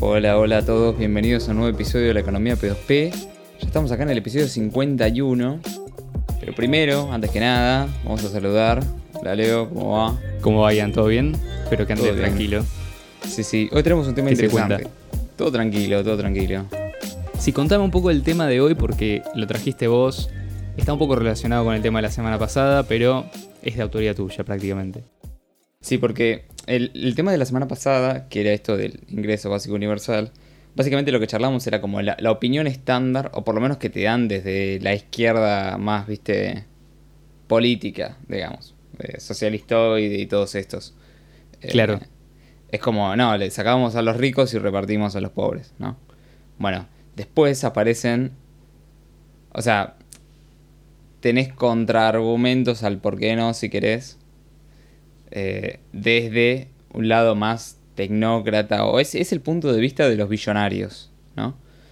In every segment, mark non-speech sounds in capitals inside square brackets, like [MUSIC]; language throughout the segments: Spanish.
Hola, hola a todos, bienvenidos a un nuevo episodio de la Economía P2P. Ya estamos acá en el episodio 51. Pero primero, antes que nada, vamos a saludar. Hola Leo, ¿cómo va? ¿Cómo vayan? ¿Todo bien? Espero que bien. tranquilo. Sí, sí, hoy tenemos un tema ¿Qué se interesante. Todo tranquilo, todo tranquilo. Sí, contame un poco el tema de hoy porque lo trajiste vos. Está un poco relacionado con el tema de la semana pasada, pero es de autoría tuya prácticamente. Sí, porque el, el tema de la semana pasada, que era esto del ingreso básico universal, básicamente lo que charlamos era como la, la opinión estándar, o por lo menos que te dan desde la izquierda más, viste, política, digamos, eh, socialistoide y todos estos. Eh, Claro. Es como, no, le sacábamos a los ricos y repartimos a los pobres, ¿no? Bueno, después aparecen, o sea, tenés contraargumentos al por qué no, si querés, eh, desde un lado más tecnócrata, o es, es el punto de vista de los billonarios, ¿no?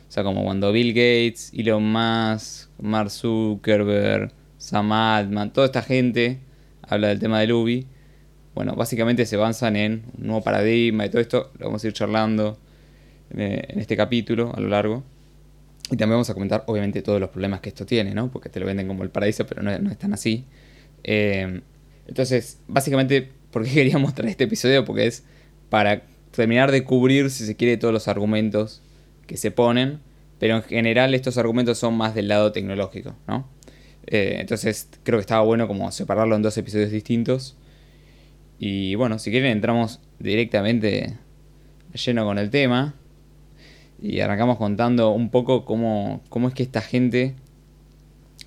O sea, como cuando Bill Gates, Elon Musk, Mark Zuckerberg, Sam Altman, toda esta gente habla del tema del UBI. Bueno, básicamente se basan en un nuevo paradigma y todo esto, lo vamos a ir charlando eh, en este capítulo a lo largo. Y también vamos a comentar, obviamente, todos los problemas que esto tiene, ¿no? Porque te lo venden como el paraíso, pero no, no es tan así. Eh, entonces, básicamente, ¿por qué [LAUGHS] quería mostrar este episodio? Porque es para terminar de cubrir, si se quiere, todos los argumentos que se ponen. Pero en general estos argumentos son más del lado tecnológico, ¿no? Eh, entonces, creo que estaba bueno como separarlo en dos episodios distintos. Y bueno, si quieren entramos directamente lleno con el tema. Y arrancamos contando un poco cómo, cómo es que esta gente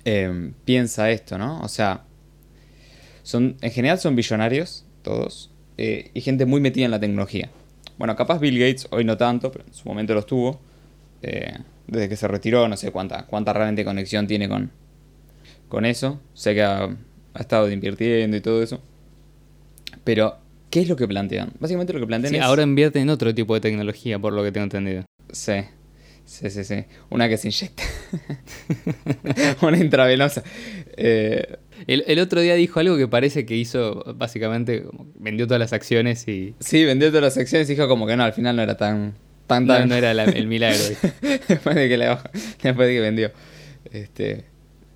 eh, piensa esto, ¿no? O sea, son, en general son billonarios, todos, eh, y gente muy metida en la tecnología. Bueno, capaz Bill Gates hoy no tanto, pero en su momento lo estuvo. eh, desde que se retiró, no sé cuánta, cuánta realmente conexión tiene con, con eso. Sé que ha, ha estado invirtiendo y todo eso. Pero, ¿qué es lo que plantean? Básicamente lo que plantean Sí, es... ahora invierten en otro tipo de tecnología, por lo que tengo entendido. Sí, sí, sí, sí. Una que se inyecta. [LAUGHS] Una intravenosa. Eh, El, el otro día dijo algo que parece que hizo, básicamente, como vendió todas las acciones y sí, vendió todas las acciones y dijo como que no, al final no era tan... tan, no, tan- no era la- el milagro. [LAUGHS] después de que le bajó- después de que vendió. Este,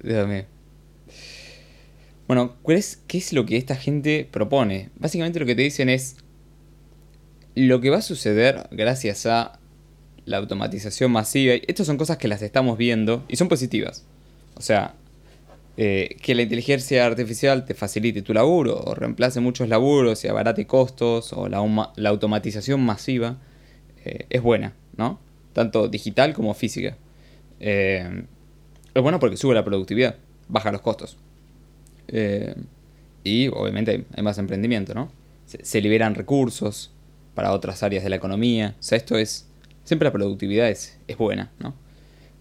Dios mío. Bueno, ¿cuál es, ¿qué es lo que esta gente propone? Básicamente lo que te dicen es lo que va a suceder gracias a la automatización masiva. Estas son cosas que las estamos viendo y son positivas. O sea, eh, que la inteligencia artificial te facilite tu laburo o reemplace muchos laburos y abarate costos o la, automatización masiva eh, es buena, ¿no? Tanto digital como física. Eh, es bueno porque sube la productividad, baja los costos. Y obviamente hay, hay más emprendimiento, ¿no? Se, se liberan recursos para otras áreas de la economía. O sea, esto es... Siempre la productividad es, es buena, ¿no?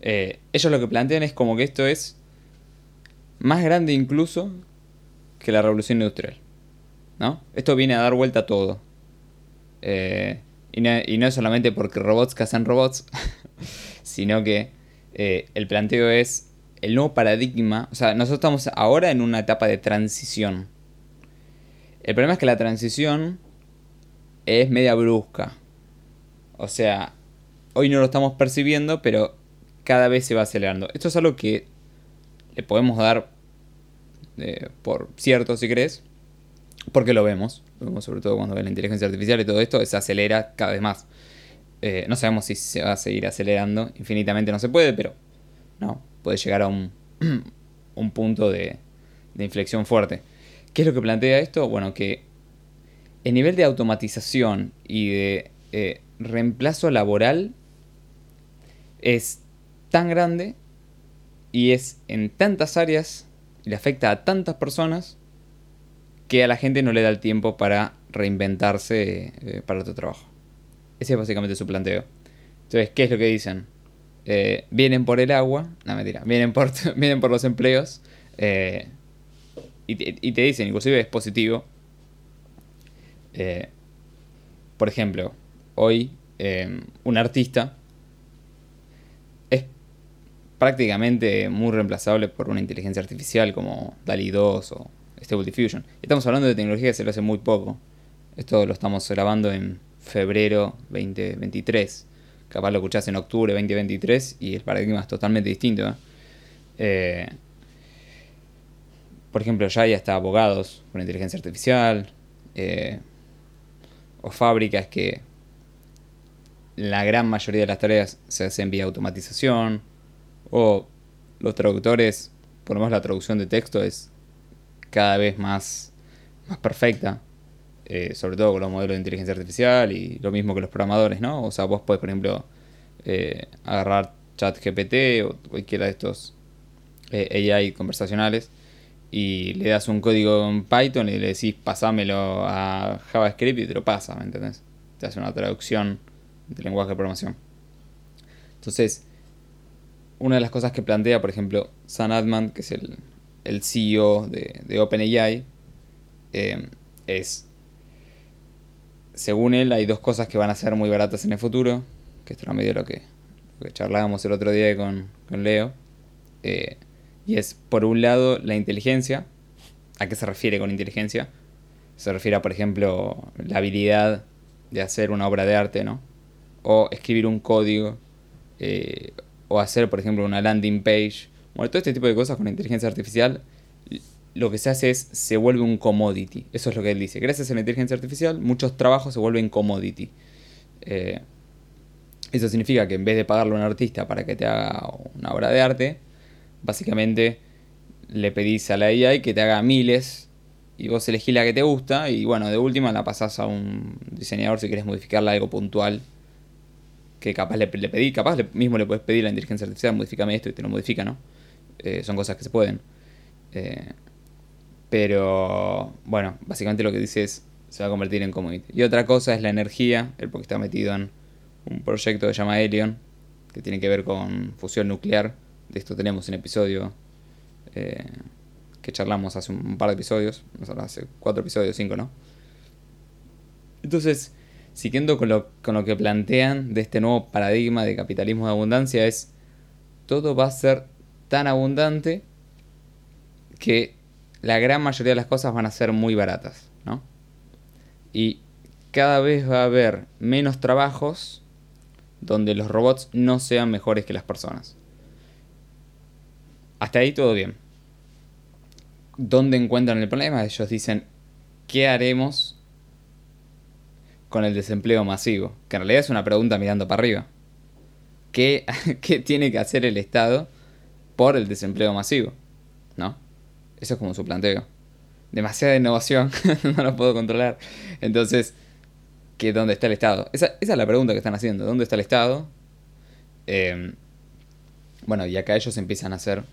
Eh, ellos lo que plantean es como que esto es más grande incluso que la revolución industrial. ¿No? Esto viene a dar vuelta a todo. Eh, y, no, y no es solamente porque robots cazan robots, [LAUGHS] sino que eh, el planteo es el nuevo paradigma. O sea, nosotros estamos ahora en una etapa de transición. El problema es que la transición es media brusca. O sea, hoy no lo estamos percibiendo, pero cada vez se va acelerando. Esto es algo que le podemos dar eh, por cierto, si crees, porque lo vemos. Lo vemos sobre todo cuando ve la inteligencia artificial y todo esto, se acelera cada vez más. Eh, no sabemos si se va a seguir acelerando, infinitamente no se puede, pero no, puede llegar a un, [CLEARS THROAT] un punto de, de inflexión fuerte. ¿Qué es lo que plantea esto? Bueno, que el nivel de automatización y de eh, reemplazo laboral es tan grande y es en tantas áreas y le afecta a tantas personas que a la gente no le da el tiempo para reinventarse eh, para otro trabajo. Ese es básicamente su planteo. Entonces, ¿qué es lo que dicen? Eh, vienen por el agua, no mentira, vienen por, [LAUGHS] vienen por los empleos eh, y, te, y te dicen, inclusive es positivo. Por ejemplo, hoy un artista prácticamente muy reemplazable por una inteligencia artificial como DALI 2 o Stable Diffusion. Estamos hablando de tecnología que se lo hace muy poco. Esto lo estamos grabando en febrero 2023. capaz lo escuchás en octubre 2023 y el paradigma es totalmente distinto. ¿eh? Eh, por ejemplo, ya hay hasta abogados con inteligencia artificial, eh, o fábricas que la gran mayoría de las tareas se hacen vía automatización, o los traductores, por lo menos la traducción de texto es cada vez más, más perfecta, eh, sobre todo con los modelos de inteligencia artificial y lo mismo que los programadores, ¿no? O sea, vos podés, por ejemplo, eh, agarrar ChatGPT o cualquiera de estos eh, AI conversacionales y le das un código en Python y le decís pasámelo a JavaScript y te lo pasa, ¿me entendés? Te hace una traducción de lenguaje de programación. Entonces, una de las cosas que plantea, por ejemplo, Sam Altman, que es el, el CEO de, OpenAI, eh, es, según él, hay dos cosas que van a ser muy baratas en el futuro, que esto era medio lo que, lo que charlábamos el otro día con, con Leo. Eh, y es, por un lado, la inteligencia. ¿A qué se refiere con inteligencia? Se refiere a, por ejemplo, la habilidad de hacer una obra de arte, ¿no? O escribir un código. Eh, o hacer, por ejemplo, una landing page. Bueno, todo este tipo de cosas con inteligencia artificial, lo que se hace es, se vuelve un commodity. Eso es lo que él dice. Gracias a la inteligencia artificial, muchos trabajos se vuelven commodity. Eh, eso significa que en vez de pagarle a un artista para que te haga una obra de arte, básicamente le pedís a la AI que te haga miles y vos elegís la que te gusta y bueno, de última la pasás a un diseñador si querés modificarla algo puntual que capaz le, le pedí, capaz mismo le puedes pedir a la inteligencia artificial, modifícame esto y te lo modifica, ¿no? Eh, son cosas que se pueden. Eh, pero bueno, básicamente lo que dice es se va a convertir en commodity. Y otra cosa es la energía, el porque está metido en un proyecto que se llama Helion, que tiene que ver con fusión nuclear de esto tenemos un episodio eh, que charlamos hace un par de episodios, hace cuatro episodios, cinco, ¿no? Entonces, siguiendo con lo, con lo que plantean de este nuevo paradigma de capitalismo de abundancia, es todo va a ser tan abundante que la gran mayoría de las cosas van a ser muy baratas, ¿no? Y cada vez va a haber menos trabajos donde los robots no sean mejores que las personas. Hasta ahí todo bien. ¿Dónde encuentran el problema? Ellos dicen, ¿qué haremos con el desempleo masivo? Que en realidad es una pregunta mirando para arriba. [LAUGHS] ¿Qué, tiene que hacer el Estado por el desempleo masivo? ¿No? Eso es como su planteo. Demasiada innovación, [LAUGHS] no lo puedo controlar. Entonces, ¿qué, ¿dónde está el Estado? Esa, es la pregunta que están haciendo. ¿Dónde está el Estado? Eh, bueno, y acá ellos empiezan a hacer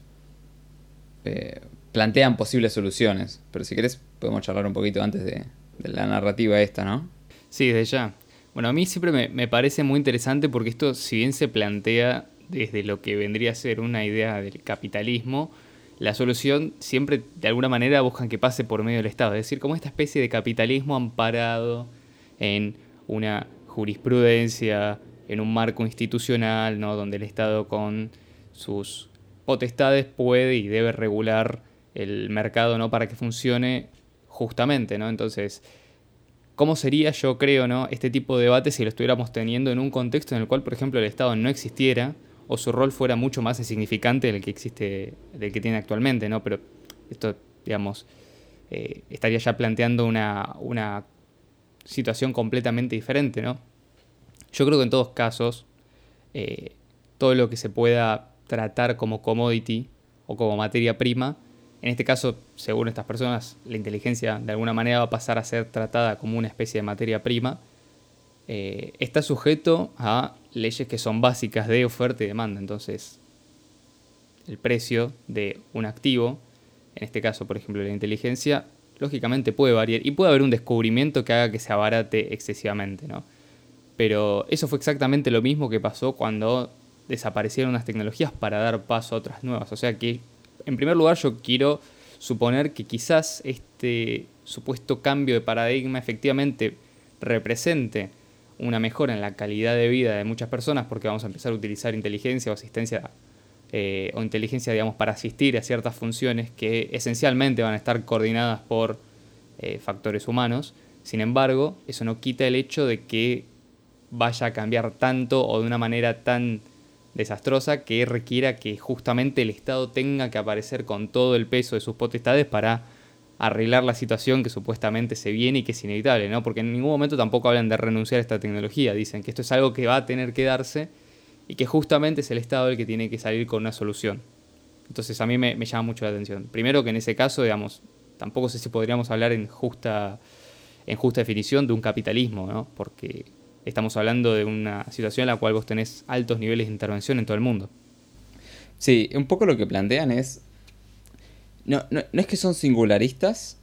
eh, plantean posibles soluciones. Pero si querés, podemos charlar un poquito antes de, la narrativa esta, ¿no? Sí, desde ya. Bueno, a mí siempre me, me, parece muy interesante porque esto, si bien se plantea desde lo que vendría a ser una idea del capitalismo, la solución siempre de alguna manera buscan que pase por medio del Estado. Es decir, como esta especie de capitalismo amparado en una jurisprudencia, en un marco institucional, ¿no? donde el Estado con sus potestades puede y debe regular el mercado ¿no? para que funcione justamente, ¿no? Entonces, ¿cómo sería, yo creo, ¿no? este tipo de debate si lo estuviéramos teniendo en un contexto en el cual, por ejemplo, el Estado no existiera o su rol fuera mucho más insignificante del que existe, del que tiene actualmente, ¿no? Pero esto, digamos, eh, estaría ya planteando una, situación completamente diferente, ¿no? Yo creo que en todos casos, eh, todo lo que se pueda tratar como commodity o como materia prima. En este caso, según estas personas, la inteligencia de alguna manera va a pasar a ser tratada como una especie de materia prima. Eh, está sujeto a leyes que son básicas de oferta y demanda. Entonces, el precio de un activo, en este caso, por ejemplo, la inteligencia, lógicamente puede variar y puede haber un descubrimiento que haga que se abarate excesivamente, ¿no? Pero eso fue exactamente lo mismo que pasó cuando desaparecieron unas tecnologías para dar paso a otras nuevas. O sea que, en primer lugar, yo quiero suponer que quizás este supuesto cambio de paradigma efectivamente represente una mejora en la calidad de vida de muchas personas porque vamos a empezar a utilizar inteligencia o asistencia eh, o inteligencia, digamos, para asistir a ciertas funciones que esencialmente van a estar coordinadas por eh, factores humanos. Sin embargo, eso no quita el hecho de que vaya a cambiar tanto o de una manera tan desastrosa que requiera que justamente el Estado tenga que aparecer con todo el peso de sus potestades para arreglar la situación que supuestamente se viene y que es inevitable, ¿no? Porque en ningún momento tampoco hablan de renunciar a esta tecnología, dicen que esto es algo que va a tener que darse y que justamente es el Estado el que tiene que salir con una solución. Entonces a mí me, llama mucho la atención. Primero que en ese caso, digamos, tampoco sé si podríamos hablar en justa, en justa definición de un capitalismo, ¿no? Porque estamos hablando de una situación en la cual vos tenés altos niveles de intervención en todo el mundo. Sí, un poco lo que plantean es. No, no, es que son singularistas,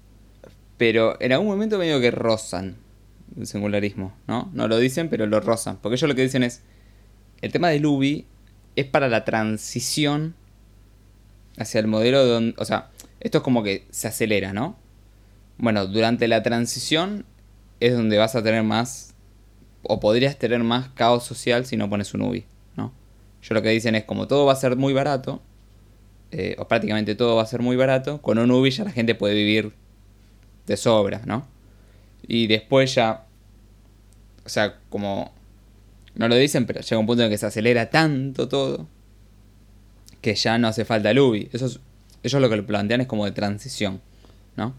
pero en algún momento medio que rozan el singularismo, ¿no? No lo dicen, pero lo rozan. Porque ellos lo que dicen es. El tema de Luby es para la transición hacia el modelo donde. O sea, esto es como que se acelera, ¿no? Bueno, durante la transición es donde vas a tener más o podrías tener más caos social si no pones un UBI, ¿no? Yo lo que dicen es como todo va a ser muy barato, eh, o prácticamente todo va a ser muy barato, con un UBI ya la gente puede vivir de sobra, ¿no? Y después ya, o sea, como no lo dicen, pero llega un punto en que se acelera tanto todo que ya no hace falta el UBI. Eso es, ellos lo que lo plantean es como de transición, ¿no?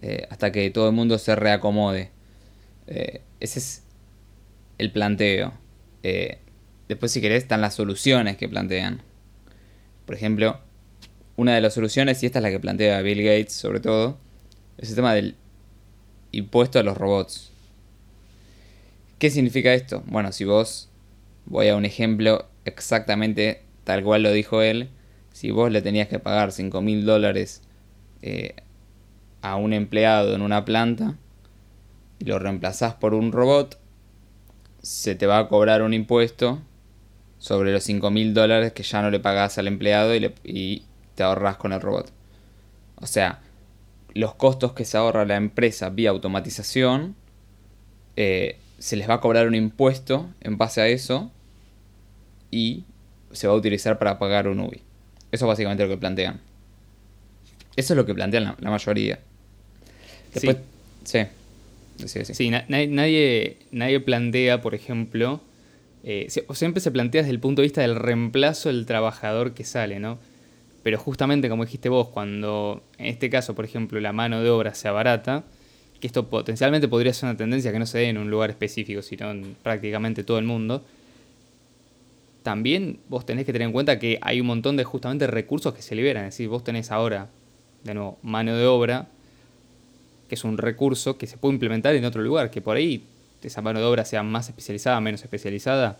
Eh, hasta que todo el mundo se reacomode. Eh, ese es el planteo. Eh, después, si querés, están las soluciones que plantean. Por ejemplo, una de las soluciones, y esta es la que plantea Bill Gates sobre todo, es el tema del impuesto a los robots. ¿Qué significa esto? Bueno, si vos, voy a un ejemplo exactamente tal cual lo dijo él, si vos le tenías que pagar 5 mil dólares eh, a un empleado en una planta y lo reemplazás por un robot, se te va a cobrar un impuesto sobre los 5 mil dólares que ya no le pagás al empleado y, te ahorras con el robot. O sea, los costos que se ahorra la empresa vía automatización, eh, se les va a cobrar un impuesto en base a eso y se va a utilizar para pagar un UBI. Eso es básicamente lo que plantean. Eso es lo que plantean la, mayoría. Después, sí. Sí, nadie, nadie plantea, por ejemplo, eh, o siempre se plantea desde el punto de vista del reemplazo del trabajador que sale, ¿no? Pero justamente como dijiste vos, cuando en este caso, por ejemplo, la mano de obra sea barata, que esto potencialmente podría ser una tendencia que no se dé en un lugar específico, sino en prácticamente todo el mundo, también vos tenés que tener en cuenta que hay un montón de justamente recursos que se liberan. Es decir, vos tenés ahora, de nuevo, mano de obra que es un recurso que se puede implementar en otro lugar, que por ahí esa mano de obra sea más especializada, menos especializada,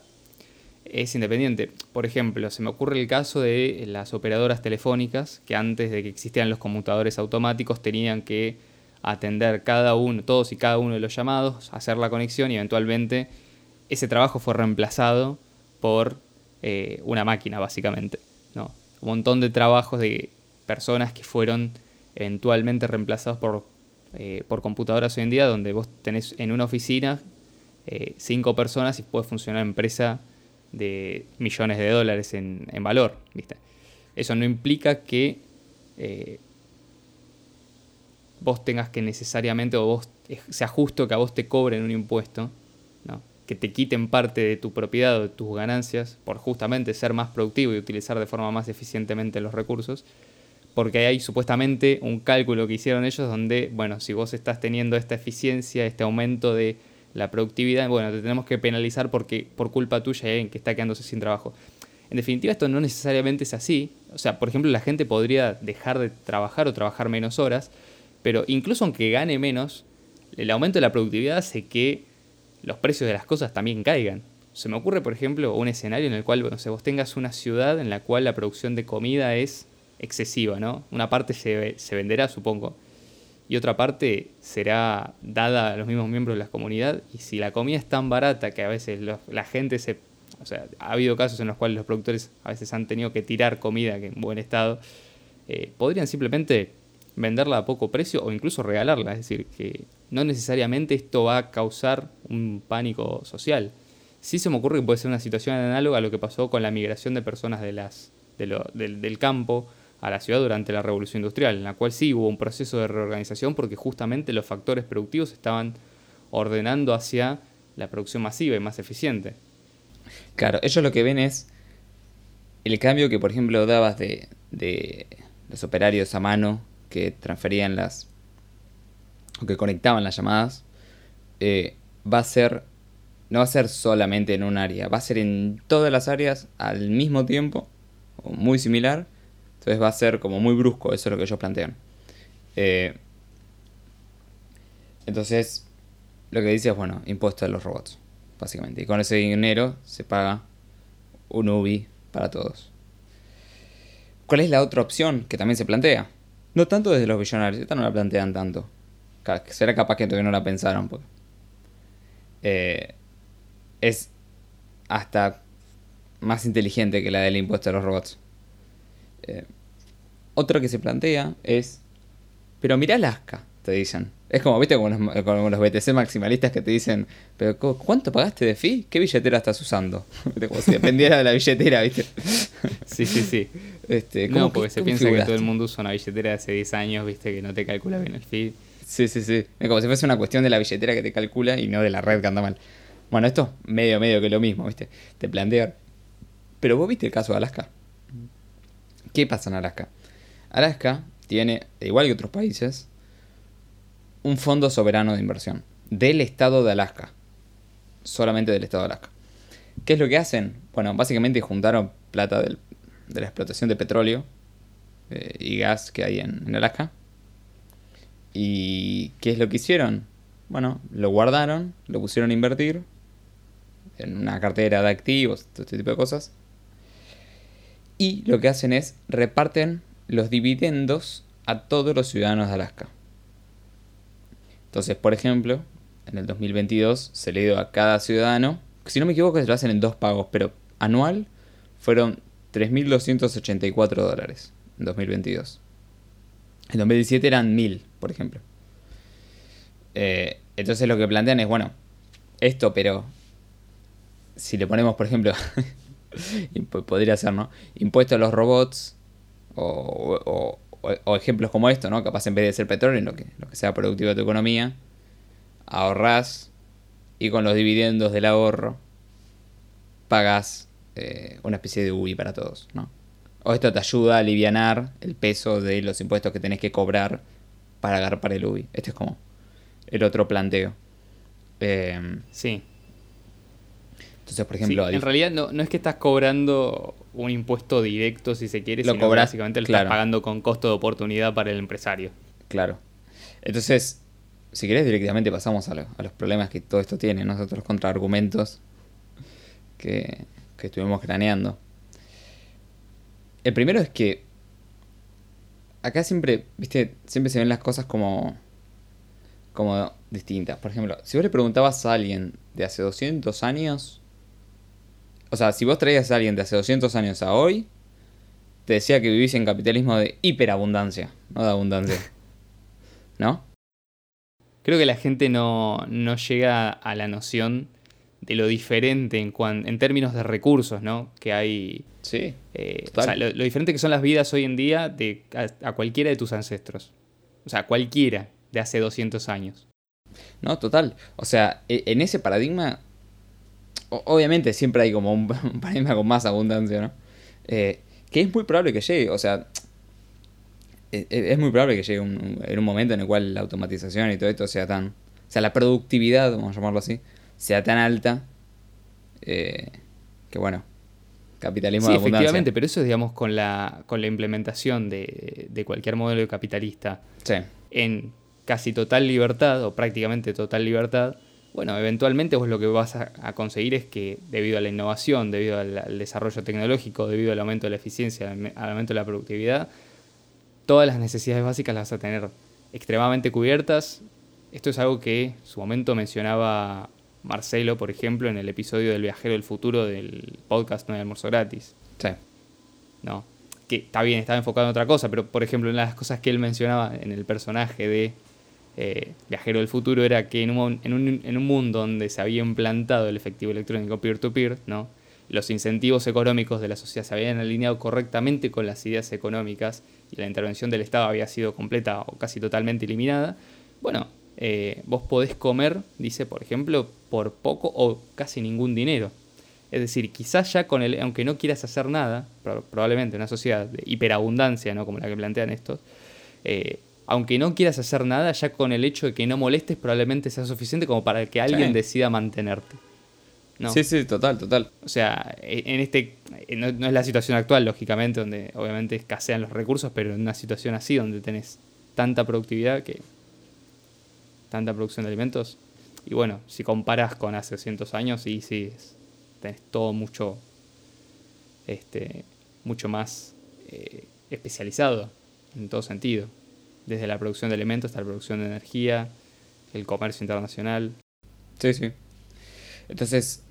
es independiente. Por ejemplo, se me ocurre el caso de las operadoras telefónicas, que antes de que existieran los conmutadores automáticos tenían que atender cada uno, todos y cada uno de los llamados, hacer la conexión y eventualmente ese trabajo fue reemplazado por eh, una máquina, básicamente. ¿no? Un montón de trabajos de personas que fueron eventualmente reemplazados por eh, por computadoras hoy en día, donde vos tenés en una oficina eh, cinco personas y puede funcionar empresa de millones de dólares en, valor. ¿viste? Eso no implica que eh, vos tengas que necesariamente o vos sea justo que a vos te cobren un impuesto, que te quiten parte de tu propiedad o de tus ganancias por justamente ser más productivo y utilizar de forma más eficientemente los recursos porque hay supuestamente un cálculo que hicieron ellos donde, bueno, si vos estás teniendo esta eficiencia, este aumento de la productividad, bueno, te tenemos que penalizar porque por culpa tuya hay que está quedándose sin trabajo. En definitiva, esto no necesariamente es así. O sea, por ejemplo, la gente podría dejar de trabajar o trabajar menos horas, pero incluso aunque gane menos, el aumento de la productividad hace que los precios de las cosas también caigan. Se me ocurre, por ejemplo, un escenario en el cual bueno, vos tengas una ciudad en la cual la producción de comida es excesiva, ¿no? Una parte se, venderá, supongo, y otra parte será dada a los mismos miembros de la comunidad. Y si la comida es tan barata que a veces la gente se... O sea, ha habido casos en los cuales los productores a veces han tenido que tirar comida que en buen estado, eh, podrían simplemente venderla a poco precio o incluso regalarla. Es decir, que no necesariamente esto va a causar un pánico social. Sí se me ocurre que puede ser una situación análoga a lo que pasó con la migración de personas de las, del, del campo a la ciudad durante la revolución industrial, en la cual sí hubo un proceso de reorganización porque justamente los factores productivos estaban ordenando hacia la producción masiva y más eficiente. Claro, ellos lo que ven es el cambio que, por ejemplo, dabas de, de los operarios a mano que transferían las. o que conectaban las llamadas, eh, va a ser. no va a ser solamente en un área, va a ser en todas las áreas al mismo tiempo, o muy similar. Entonces va a ser como muy brusco, eso es lo que ellos plantean. Eh, entonces, lo que dice es, bueno, impuesto a los robots, básicamente. Y con ese dinero se paga un UBI para todos. ¿Cuál es la otra opción que también se plantea? No tanto desde los billonarios, esta no la plantean tanto. Será capaz que todavía no la pensaron. Eh, es hasta más inteligente que la del impuesto a los robots. Eh, otro que se plantea es, pero mira Alaska, te dicen. Es como, viste, como los, BTC maximalistas que te dicen, pero ¿cuánto pagaste de fee? ¿Qué billetera estás usando? [LAUGHS] como si dependiera de la billetera, viste. [LAUGHS] Sí, sí, sí. Este, no, porque se piensa que todo el mundo usa una billetera de hace 10 años, viste, que no te calcula bien el fee. Sí, sí, sí. Es como si fuese una cuestión de la billetera que te calcula y no de la red que anda mal. Bueno, esto medio, medio que lo mismo, viste. Te plantea. Pero vos viste el caso de Alaska. ¿Qué pasa en Alaska? Alaska tiene, igual que otros países, un fondo soberano de inversión del estado de Alaska. Solamente del estado de Alaska. ¿Qué es lo que hacen? Bueno, básicamente juntaron plata de la explotación de petróleo eh, y gas que hay en, Alaska. ¿Y qué es lo que hicieron? Bueno, lo guardaron, lo pusieron a invertir en una cartera de activos, todo este tipo de cosas. Y lo que hacen es reparten los dividendos a todos los ciudadanos de Alaska. Entonces, por ejemplo, en el 2022 se le dio a cada ciudadano, si no me equivoco, se lo hacen en dos pagos, pero anual fueron 3.284 dólares en 2022. En 2017 eran 1.000, por ejemplo. Eh, entonces lo que plantean es, bueno, esto, pero si le ponemos, por ejemplo, [LAUGHS] [LAUGHS] podría ser, ¿no? Impuesto a los robots o, ejemplos como esto, ¿no? Capaz en vez de ser petróleo, lo que, lo que sea productivo de tu economía, ahorras y con los dividendos del ahorro pagas eh, una especie de UI para todos, ¿no? O esto te ayuda a aliviar el peso de los impuestos que tenés que cobrar para agarrar el UI. Este es como el otro planteo. Eh, sí. Entonces, por ejemplo... en realidad no, no, es que estás cobrando un impuesto directo, si se quiere, lo sino básicamente lo estás pagando con costo de oportunidad para el empresario. Claro. Entonces, si querés directamente pasamos a, los problemas que todo esto tiene, nosotros los contraargumentos que, que estuvimos craneando. El primero es que acá siempre, viste, siempre se ven las cosas como como distintas. Por ejemplo, si vos le preguntabas a alguien de hace 200 años o sea, si vos traías a alguien de hace 200 años a hoy, te decía que vivís en capitalismo de hiperabundancia, no de abundancia. [LAUGHS] ¿No? Creo que la gente no, llega a la noción de lo diferente en, en términos de recursos, ¿no? Que hay. Sí. Eh, o sea, lo, diferente que son las vidas hoy en día de, a, cualquiera de tus ancestros. O sea, cualquiera de hace 200 años. No, total. O sea, e, en ese paradigma obviamente siempre hay como [LAUGHS] un, paradigma con más abundancia, ¿no? Eh, que es muy probable que llegue, o sea, e, e, es, muy probable que llegue en un momento en el cual la automatización y todo esto sea tan, o sea, la productividad, vamos a llamarlo así, sea tan alta eh, que bueno, capitalismo sí, efectivamente, pero eso es, digamos, con la, con la implementación de, de cualquier modelo capitalista sí. en casi total libertad, o prácticamente total libertad, bueno, eventualmente vos lo que vas a, conseguir es que debido a la innovación, debido al, desarrollo tecnológico, debido al aumento de la eficiencia, al, aumento de la productividad, todas las necesidades básicas las vas a tener extremadamente cubiertas. Esto es algo que en su momento mencionaba Marcelo, por ejemplo, en el episodio del viajero del futuro del podcast No hay almuerzo gratis. Sí. No. Que está bien, estaba enfocado en otra cosa, pero por ejemplo, una de las cosas que él mencionaba en el personaje de eh, viajero del futuro era que en un, mundo donde se había implantado el efectivo electrónico peer-to-peer, los incentivos económicos de la sociedad se habían alineado correctamente con las ideas económicas y la intervención del Estado había sido completa o casi totalmente eliminada, bueno, eh, vos podés comer, dice, por ejemplo, por poco o casi ningún dinero. Es decir, quizás ya con el, aunque no quieras hacer nada, probablemente una sociedad de hiperabundancia, ¿no? como la que plantean estos, eh, aunque no quieras hacer nada, ya con el hecho de que no molestes probablemente sea suficiente como para que alguien decida mantenerte. Sí, sí, total, total. O sea, e, en este no, es la situación actual, lógicamente, donde obviamente escasean los recursos, pero en una situación así, donde tenés tanta productividad que. tanta producción de alimentos. Y bueno, si comparas con hace cientos años, sí, sí, tenés todo mucho. Este, mucho más eh, especializado en todo sentido. Desde la producción de alimentos hasta la producción de energía, el comercio internacional. Sí, sí. Entonces,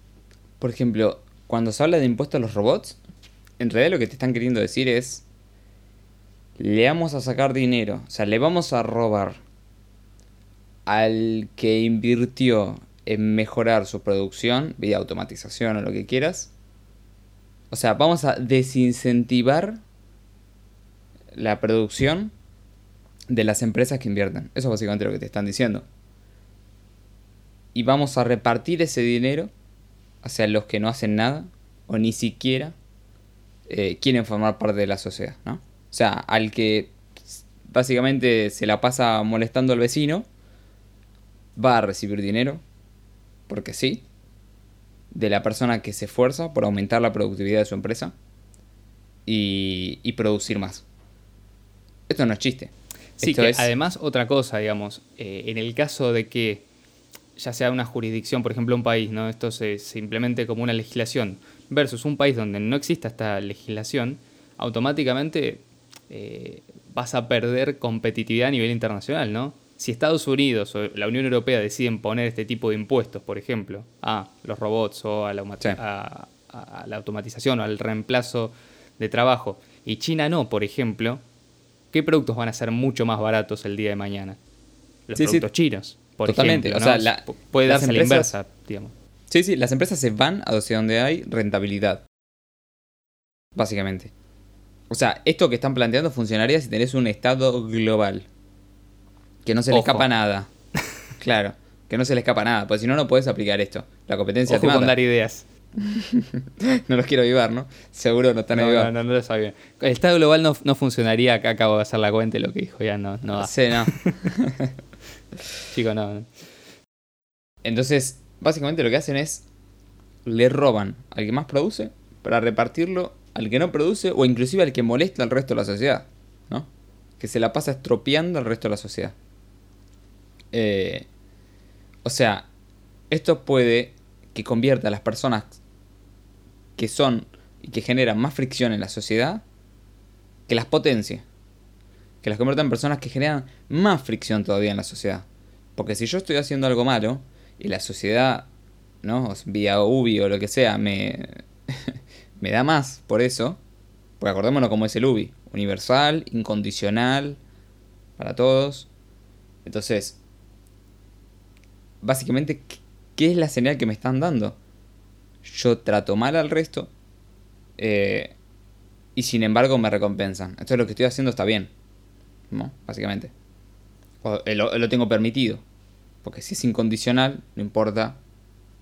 por ejemplo, cuando se habla de impuestos a los robots, en realidad lo que te están queriendo decir es, le vamos a sacar dinero, o sea, le vamos a robar al que invirtió en mejorar su producción, vía automatización o lo que quieras. O sea, vamos a desincentivar la producción de las empresas que invierten. Eso es básicamente lo que te están diciendo y vamos a repartir ese dinero hacia los que no hacen nada o ni siquiera eh, quieren formar parte de la sociedad, ¿no? O sea, al que básicamente se la pasa molestando al vecino, va a recibir dinero, porque sí, de la persona que se esfuerza por aumentar la productividad de su empresa y, producir más. Esto no es chiste. Sí, que además otra cosa, digamos, eh, en el caso de que ya sea una jurisdicción, por ejemplo, un país, ¿no? Esto se, implemente como una legislación, versus un país donde no exista esta legislación, automáticamente eh, vas a perder competitividad a nivel internacional, ¿no? Si Estados Unidos o la Unión Europea deciden poner este tipo de impuestos, por ejemplo, a los robots o a la, a, la automatización o al reemplazo de trabajo, y China no, por ejemplo, ¿qué productos van a ser mucho más baratos el día de mañana? Los productos chinos. Totalmente. o sea, puede darse la inversa, digamos. Sí, sí, las empresas se van a donde hay rentabilidad. Básicamente. O sea, esto que están planteando funcionaría si tenés un estado global. Que no se le escapa nada. [LAUGHS] claro, que no se le escapa nada, porque si no, no puedes aplicar esto. La competencia Ojo te con dar ideas. [LAUGHS] no los quiero avivar, ¿no? Seguro no están no, no, no, no, lo sabía. El estado global no, no funcionaría, acá acabo de hacer la cuenta y lo que dijo ya no, no Sí, no. [LAUGHS] Chico, no. Entonces, básicamente lo que hacen es. Le roban al que más produce para repartirlo al que no produce o inclusive al que molesta al resto de la sociedad. ¿No? Que se la pasa estropeando al resto de la sociedad. Eh, o sea, esto puede que convierta a las personas que son y que generan más fricción en la sociedad que las potencie que las conviertan en personas que generan más fricción todavía en la sociedad. Porque si yo estoy haciendo algo malo y la sociedad, ¿no? Vía UBI o lo que sea, me, [LAUGHS] me da más por eso, porque acordémonos cómo es el UBI, universal, incondicional, para todos. Entonces, básicamente, ¿qué es la señal que me están dando? Yo trato mal al resto eh, y sin embargo me recompensan. Entonces lo que estoy haciendo está bien. ¿no? Básicamente. Eh, lo, tengo permitido. Porque si es incondicional, no importa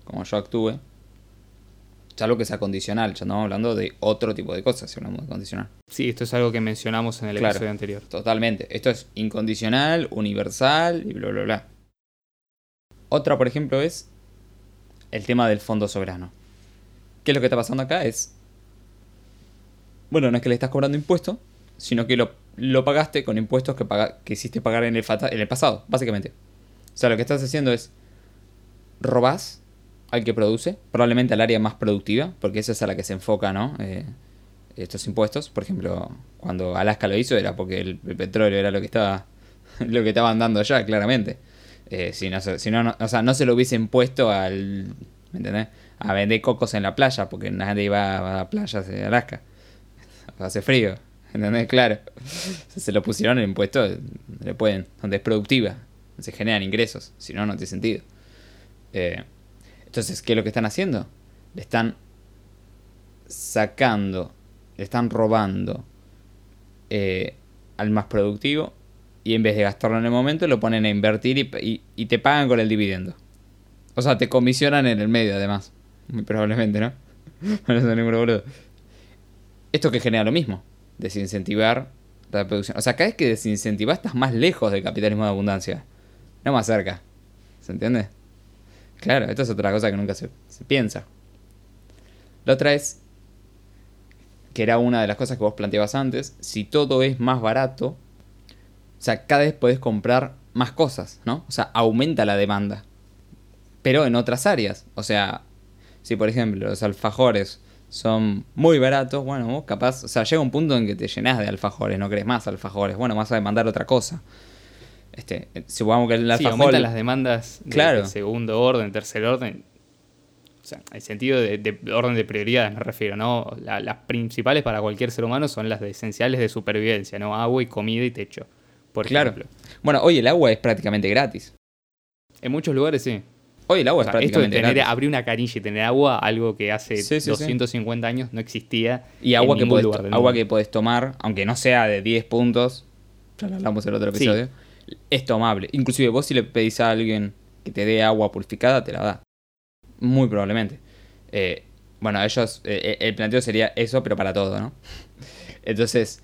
cómo yo actúe. Ya lo que sea condicional, ya estamos hablando de otro tipo de cosas si hablamos de condicional. Sí, esto es algo que mencionamos en el episodio anterior. Totalmente. Esto es incondicional, universal y bla, bla, bla. Otra, por ejemplo, es el tema del fondo soberano. ¿Qué es lo que está pasando acá? Es. Bueno, no es que le estás cobrando impuesto, sino que lo pagaste con impuestos que, que hiciste pagar en el, pasado, básicamente. O sea, lo que estás haciendo es robás al que produce, probablemente al área más productiva, porque esa es a la que se enfoca, ¿no? Eh, estos impuestos. Por ejemplo, cuando Alaska lo hizo era porque el, petróleo era lo que estaba [LAUGHS] lo que estaban dando allá, claramente. Eh, si, no, si no, o sea, no se lo hubiese impuesto al, ¿me entendés? A vender cocos en la playa, porque nadie iba a playas de Alaska. [LAUGHS] Hace frío. ¿Entendés? Claro. Se lo pusieron en impuesto, le pueden, donde es productiva, se generan ingresos, si no, no tiene sentido. Eh, entonces, ¿qué es lo que están haciendo? Le están sacando, le están robando eh, al más productivo y en vez de gastarlo en el momento lo ponen a invertir y, y, te pagan con el dividendo. O sea, te comisionan en el medio además. Muy probablemente, ¿no? [LAUGHS] no Esto que genera lo mismo. Desincentivar la producción. O sea, cada vez que desincentivas estás más lejos del capitalismo de abundancia. No más cerca. ¿Se entiende? Claro, esto es otra cosa que nunca se, se piensa. La otra es, que era una de las cosas que vos planteabas antes, si todo es más barato, o sea, cada vez podés comprar más cosas, ¿no? O sea, aumenta la demanda. Pero en otras áreas. O sea, si por ejemplo los alfajores son muy baratos, bueno, vos capaz, o sea, llega un punto en que te llenas de alfajores, no crees más alfajores, bueno, vas a demandar otra cosa. Este, supongamos que el alfajor... Sí, las demandas de, segundo orden, tercer orden. O sea, el sentido de, orden de prioridades me refiero, ¿no? las principales para cualquier ser humano son las de esenciales de supervivencia, ¿no? Agua y comida y techo, por claro. ejemplo. Bueno, hoy el agua es prácticamente gratis. En muchos lugares sí. Hoy el agua es prácticamente esto de tener, abrir una canilla y tener agua, algo que hace 250 años no existía. Y agua, que, podés, agua que podés tomar, aunque no sea de 10 puntos, ya lo hablamos en el otro episodio, es tomable. Inclusive vos si le pedís a alguien que te dé agua purificada, te la da. Muy probablemente. Eh, bueno, ellos, eh, eh, el planteo sería eso, pero para todo, ¿no? [LAUGHS] Entonces,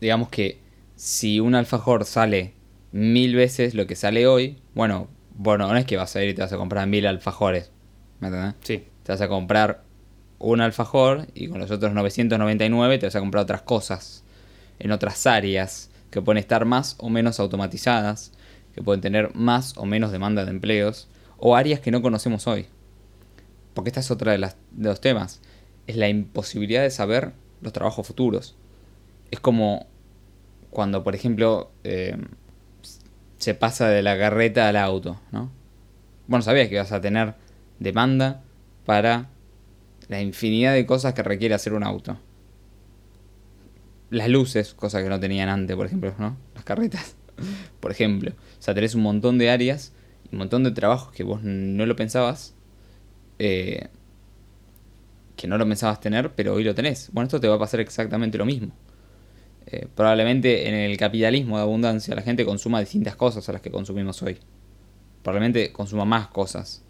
digamos que si un alfajor sale mil veces lo que sale hoy, bueno, bueno, no es que vas a ir y te vas a comprar mil alfajores. ¿Me entiendes? Sí. Te vas a comprar un alfajor y con los otros 999 te vas a comprar otras cosas en otras áreas que pueden estar más o menos automatizadas, que pueden tener más o menos demanda de empleos, o áreas que no conocemos hoy. Porque esta es otra de, las, de los temas. Es la imposibilidad de saber los trabajos futuros. Es como cuando, por ejemplo, eh, se pasa de la carreta al auto, ¿no? Bueno, sabías que vas a tener demanda para la infinidad de cosas que requiere hacer un auto. Las luces, cosas que no tenían antes, por ejemplo, ¿no? Las carretas, [LAUGHS] por ejemplo. O sea, tenés un montón de áreas, un montón de trabajos que vos no lo pensabas, eh, que no lo pensabas tener, pero hoy lo tenés. Bueno, esto te va a pasar exactamente lo mismo. Eh, probablemente en el capitalismo de abundancia la gente consuma distintas cosas a las que consumimos hoy. Probablemente consuma más cosas,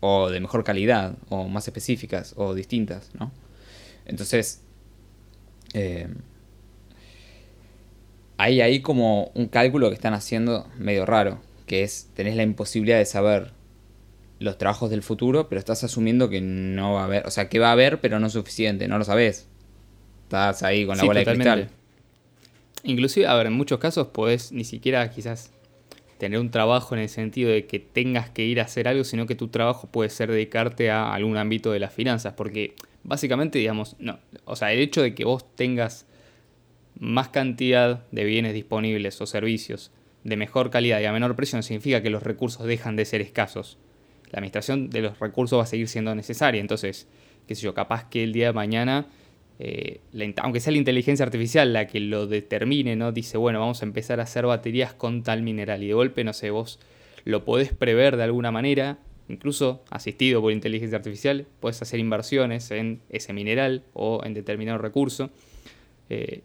o de mejor calidad, o más específicas, o distintas, ¿no? Entonces, eh, hay ahí como un cálculo que están haciendo medio raro, que es, tenés la imposibilidad de saber los trabajos del futuro, pero estás asumiendo que no va a haber, o sea, que va a haber, pero no suficiente, no lo sabes. Estás ahí con la bola de cristal. Inclusive, a ver, en muchos casos podés ni siquiera quizás tener un trabajo en el sentido de que tengas que ir a hacer algo, sino que tu trabajo puede ser dedicarte a algún ámbito de las finanzas, porque básicamente, digamos, no, o sea, el hecho de que vos tengas más cantidad de bienes disponibles o servicios de mejor calidad y a menor precio no significa que los recursos dejan de ser escasos. La administración de los recursos va a seguir siendo necesaria, entonces, qué sé yo, capaz que el día de mañana eh, aunque sea la inteligencia artificial la que lo determine, ¿no? Dice, bueno, vamos a empezar a hacer baterías con tal mineral. Y de golpe, no sé, vos lo podés prever de alguna manera, incluso asistido por inteligencia artificial, podés hacer inversiones en ese mineral o en determinado recurso. Eh,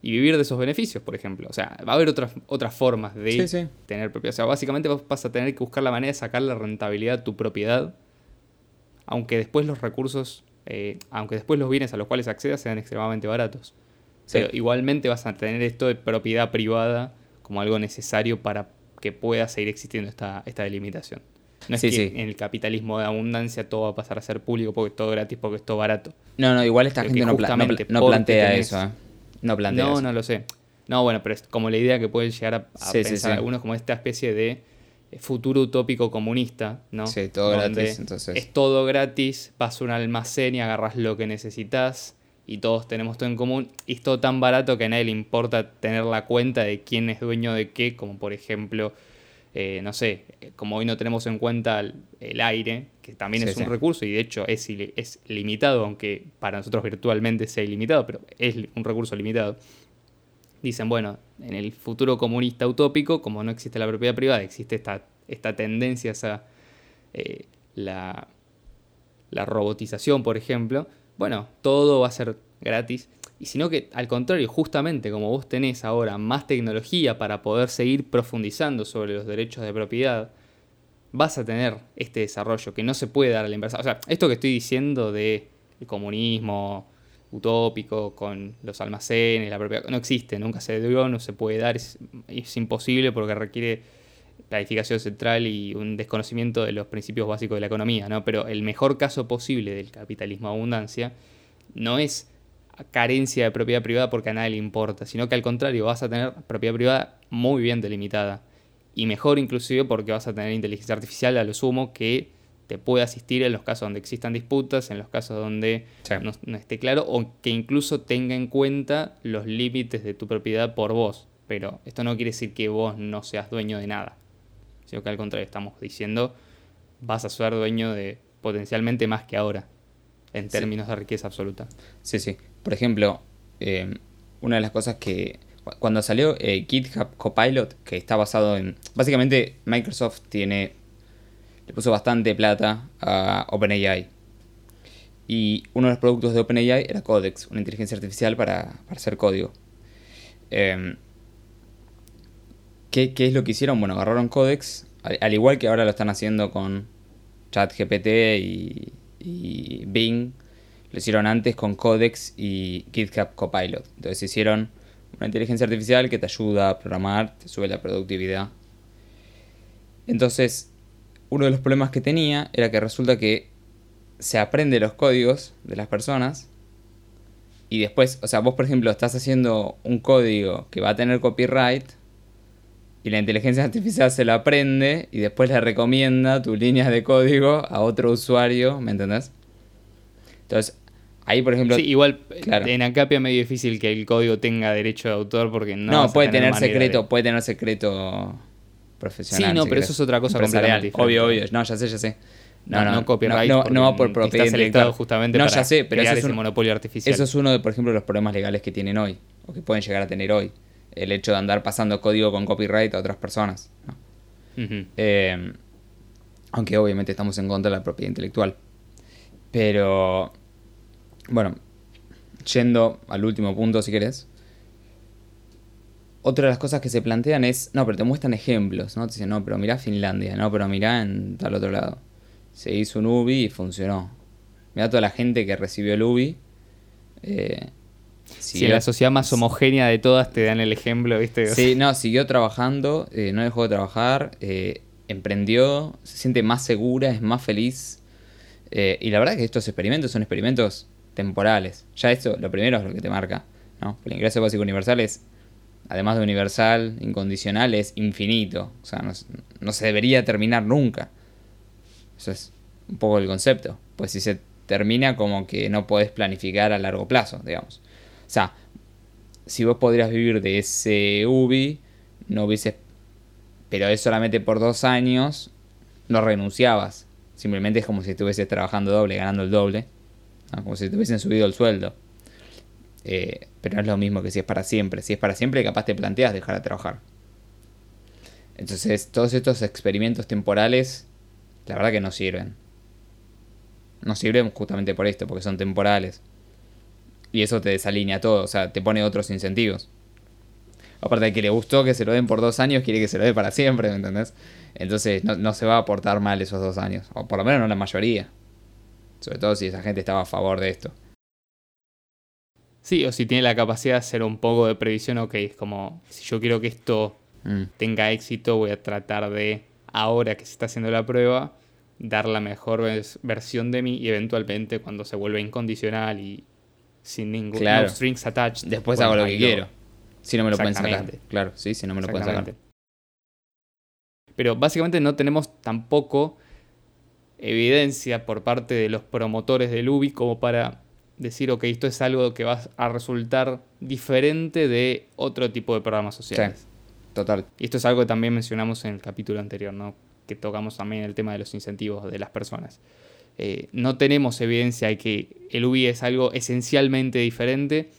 y vivir de esos beneficios, por ejemplo. O sea, va a haber otras, otras formas de tener propiedad. O sea, básicamente vos vas a tener que buscar la manera de sacar la rentabilidad a tu propiedad, aunque después los recursos eh, aunque después los bienes a los cuales accedas sean extremadamente baratos. Pero igualmente vas a tener esto de propiedad privada como algo necesario para que pueda seguir existiendo esta, esta delimitación. No es que en el capitalismo de abundancia todo va a pasar a ser público porque es todo gratis, porque es todo barato. No, no, igual esta gente no, plantea eso. ¿eh? No plantea No, no lo sé. No, bueno, pero es como la idea que pueden llegar a, pensar algunos como esta especie de futuro utópico comunista, ¿no? Sí, todo gratis, entonces. Es todo gratis, vas a un almacén y agarras lo que necesitas y todos tenemos todo en común y es todo tan barato que a nadie le importa tener la cuenta de quién es dueño de qué, como por ejemplo, eh, no sé, como hoy no tenemos en cuenta el, aire, que también es un recurso y de hecho es, es limitado, aunque para nosotros virtualmente sea ilimitado, pero es un recurso limitado dicen, bueno, en el futuro comunista utópico, como no existe la propiedad privada, existe esta, esta tendencia a eh, la, la robotización, por ejemplo, bueno, todo va a ser gratis. y sino que al contrario, justamente como vos tenés ahora más tecnología para poder seguir profundizando sobre los derechos de propiedad, vas a tener este desarrollo que no se puede dar a la inversa. O sea, esto que estoy diciendo de comunismo utópico con los almacenes, la propiedad, no existe, nunca se dio, no se puede dar, es, es imposible porque requiere planificación central y un desconocimiento de los principios básicos de la economía, ¿no? Pero el mejor caso posible del capitalismo abundancia no es carencia de propiedad privada porque a nadie le importa, sino que al contrario vas a tener propiedad privada muy bien delimitada y mejor inclusive porque vas a tener inteligencia artificial a lo sumo que te puede asistir en los casos donde existan disputas, en los casos donde no, no, esté claro o que incluso tenga en cuenta los límites de tu propiedad por vos. Pero esto no quiere decir que vos no seas dueño de nada, sino que al contrario estamos diciendo vas a ser dueño de potencialmente más que ahora en términos sí. de riqueza absoluta. Sí, sí. Por ejemplo, eh, una de las cosas que cuando salió eh, GitHub Copilot, que está basado en... Básicamente Microsoft tiene... Le puso bastante plata a OpenAI. Y uno de los productos de OpenAI era Codex, una inteligencia artificial para, hacer código. Eh, ¿qué, ¿qué, es lo que hicieron? Bueno, agarraron Codex, al, al, igual que ahora lo están haciendo con ChatGPT y, y Bing. Lo hicieron antes con Codex y GitHub Copilot. Entonces hicieron una inteligencia artificial que te ayuda a programar, te sube la productividad. Entonces, uno de los problemas que tenía era que resulta que se aprende los códigos de las personas y después, o sea, vos por ejemplo estás haciendo un código que va a tener copyright y la inteligencia artificial se lo aprende y después le recomienda tus líneas de código a otro usuario, ¿me entendés? Entonces, ahí por ejemplo... Sí, igual claro. en Acapia es medio difícil que el código tenga derecho de autor porque no... No, puede tener, tener secreto, de... puede tener secreto profesional. Sí, no, si pero eso es otra cosa completamente. Obvio, obvio. No, ya sé, ya sé. No, no, no, copyright. No, no, va por propiedad intelectual. justamente no, para ya sé, pero eso es un, monopolio artificial. Eso es uno de, por ejemplo, los problemas legales que tienen hoy, o que pueden llegar a tener hoy. El hecho de andar pasando código con copyright a otras personas. ¿no? Uh -huh. eh, aunque obviamente estamos en contra de la propiedad intelectual. Pero, bueno, yendo al último punto, si querés. Otra de las cosas que se plantean es, no, pero te muestran ejemplos, ¿no? Te dicen, no, pero mirá Finlandia, no, pero mirá en tal otro lado. Se hizo un UBI y funcionó. Mirá toda la gente que recibió el UBI. Eh, si sí, la sociedad más homogénea de todas te dan el ejemplo, ¿viste? Sí, no, siguió trabajando, eh, no dejó de trabajar, eh, emprendió, se siente más segura, es más feliz. Eh, y la verdad es que estos experimentos son experimentos temporales. Ya esto, lo primero es lo que te marca, ¿no? El ingreso básico universal es, además de universal, incondicional, es infinito. O sea, no, se debería terminar nunca. Eso es un poco el concepto. Pues si se termina como que no podés planificar a largo plazo, digamos. O sea, si vos podrías vivir de ese UBI, no hubieses. Pero es solamente por dos años, no renunciabas. Simplemente es como si estuvieses trabajando doble, ganando el doble. Como si te hubiesen subido el sueldo. Eh, pero no es lo mismo que si es para siempre. Si es para siempre, capaz te planteas dejar de trabajar. Entonces, todos estos experimentos temporales, la verdad que no sirven. No sirven justamente por esto, porque son temporales. Y eso te desalinea todo, o sea, te pone otros incentivos. Aparte de que le gustó que se lo den por dos años, quiere que se lo dé para siempre, ¿me entendés? Entonces no, no, se va a aportar mal esos dos años, o por lo menos no la mayoría. Sobre todo si esa gente estaba a favor de esto. Sí, o si tiene la capacidad de hacer un poco de previsión, ok, es como, si yo quiero que esto mm. tenga éxito, voy a tratar de, ahora que se está haciendo la prueba, dar la mejor versión de mí y eventualmente cuando se vuelve incondicional y sin ningún claro. no strings attached. Después hago lo que quiero. Si no me lo pueden sacar. Claro, sí, si no me lo pueden sacar. Pero básicamente no tenemos tampoco evidencia por parte de los promotores del UBI como para decir, ok, esto es algo que va a resultar diferente de otro tipo de programas sociales. Sí, total. Y esto es algo que también mencionamos en el capítulo anterior, ¿no? Que tocamos también el tema de los incentivos de las personas. Eh, no tenemos evidencia de que el UBI es algo esencialmente diferente.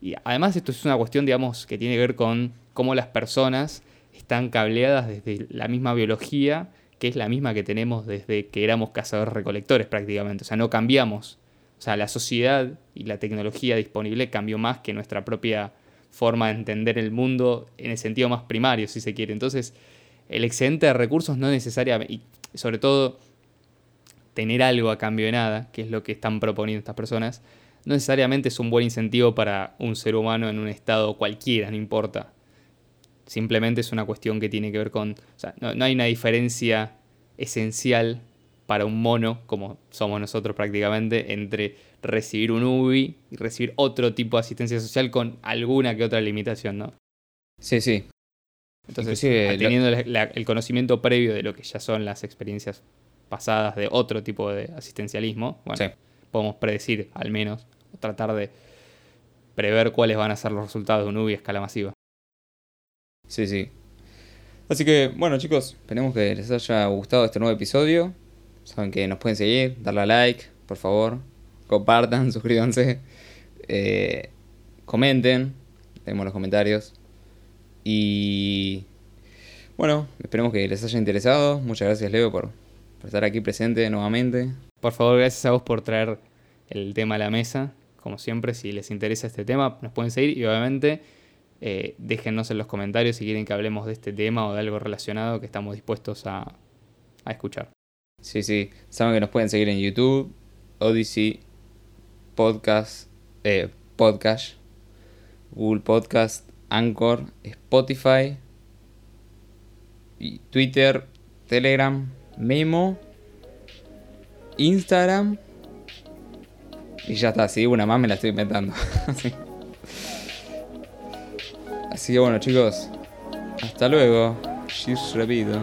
Y además esto es una cuestión, digamos, que tiene que ver con cómo las personas están cableadas desde la misma biología, que es la misma que tenemos desde que éramos cazadores-recolectores prácticamente. O sea, no cambiamos O sea, la sociedad y la tecnología disponible cambió más que nuestra propia forma de entender el mundo en el sentido más primario, si se quiere. Entonces, el excedente de recursos no necesariamente, y sobre todo tener algo a cambio de nada, que es lo que están proponiendo estas personas, no necesariamente es un buen incentivo para un ser humano en un estado cualquiera, no importa. Simplemente es una cuestión que tiene que ver con... O sea, no, hay una diferencia esencial para un mono, como somos nosotros prácticamente, entre recibir un UBI y recibir otro tipo de asistencia social con alguna que otra limitación, ¿no? Sí, sí. Entonces, teniendo el conocimiento previo de lo que ya son las experiencias pasadas de otro tipo de asistencialismo, bueno, podemos predecir al menos, o tratar de prever cuáles van a ser los resultados de un UBI a escala masiva. Sí, sí. Así que, bueno chicos, esperemos que les haya gustado este nuevo episodio. Saben que nos pueden seguir, darle a like, por favor. Compartan, [LAUGHS] suscríbanse. Eh, comenten, tenemos los comentarios. Y bueno, esperemos que les haya interesado. Muchas gracias Leo por, estar aquí presente nuevamente. Por favor, gracias a vos por traer el tema a la mesa. Como siempre, si les interesa este tema, nos pueden seguir y obviamente eh, déjennos en los comentarios si quieren que hablemos de este tema o de algo relacionado que estamos dispuestos a escuchar. Sí, sí. Saben que nos pueden seguir en YouTube, Odyssey, Podcast, eh, Podcast, Google Podcast, Anchor, Spotify, Twitter, Telegram, Memo, Instagram. Y ya está, si una más me la estoy inventando. [LAUGHS] Así que bueno chicos, hasta luego. Cheers repito.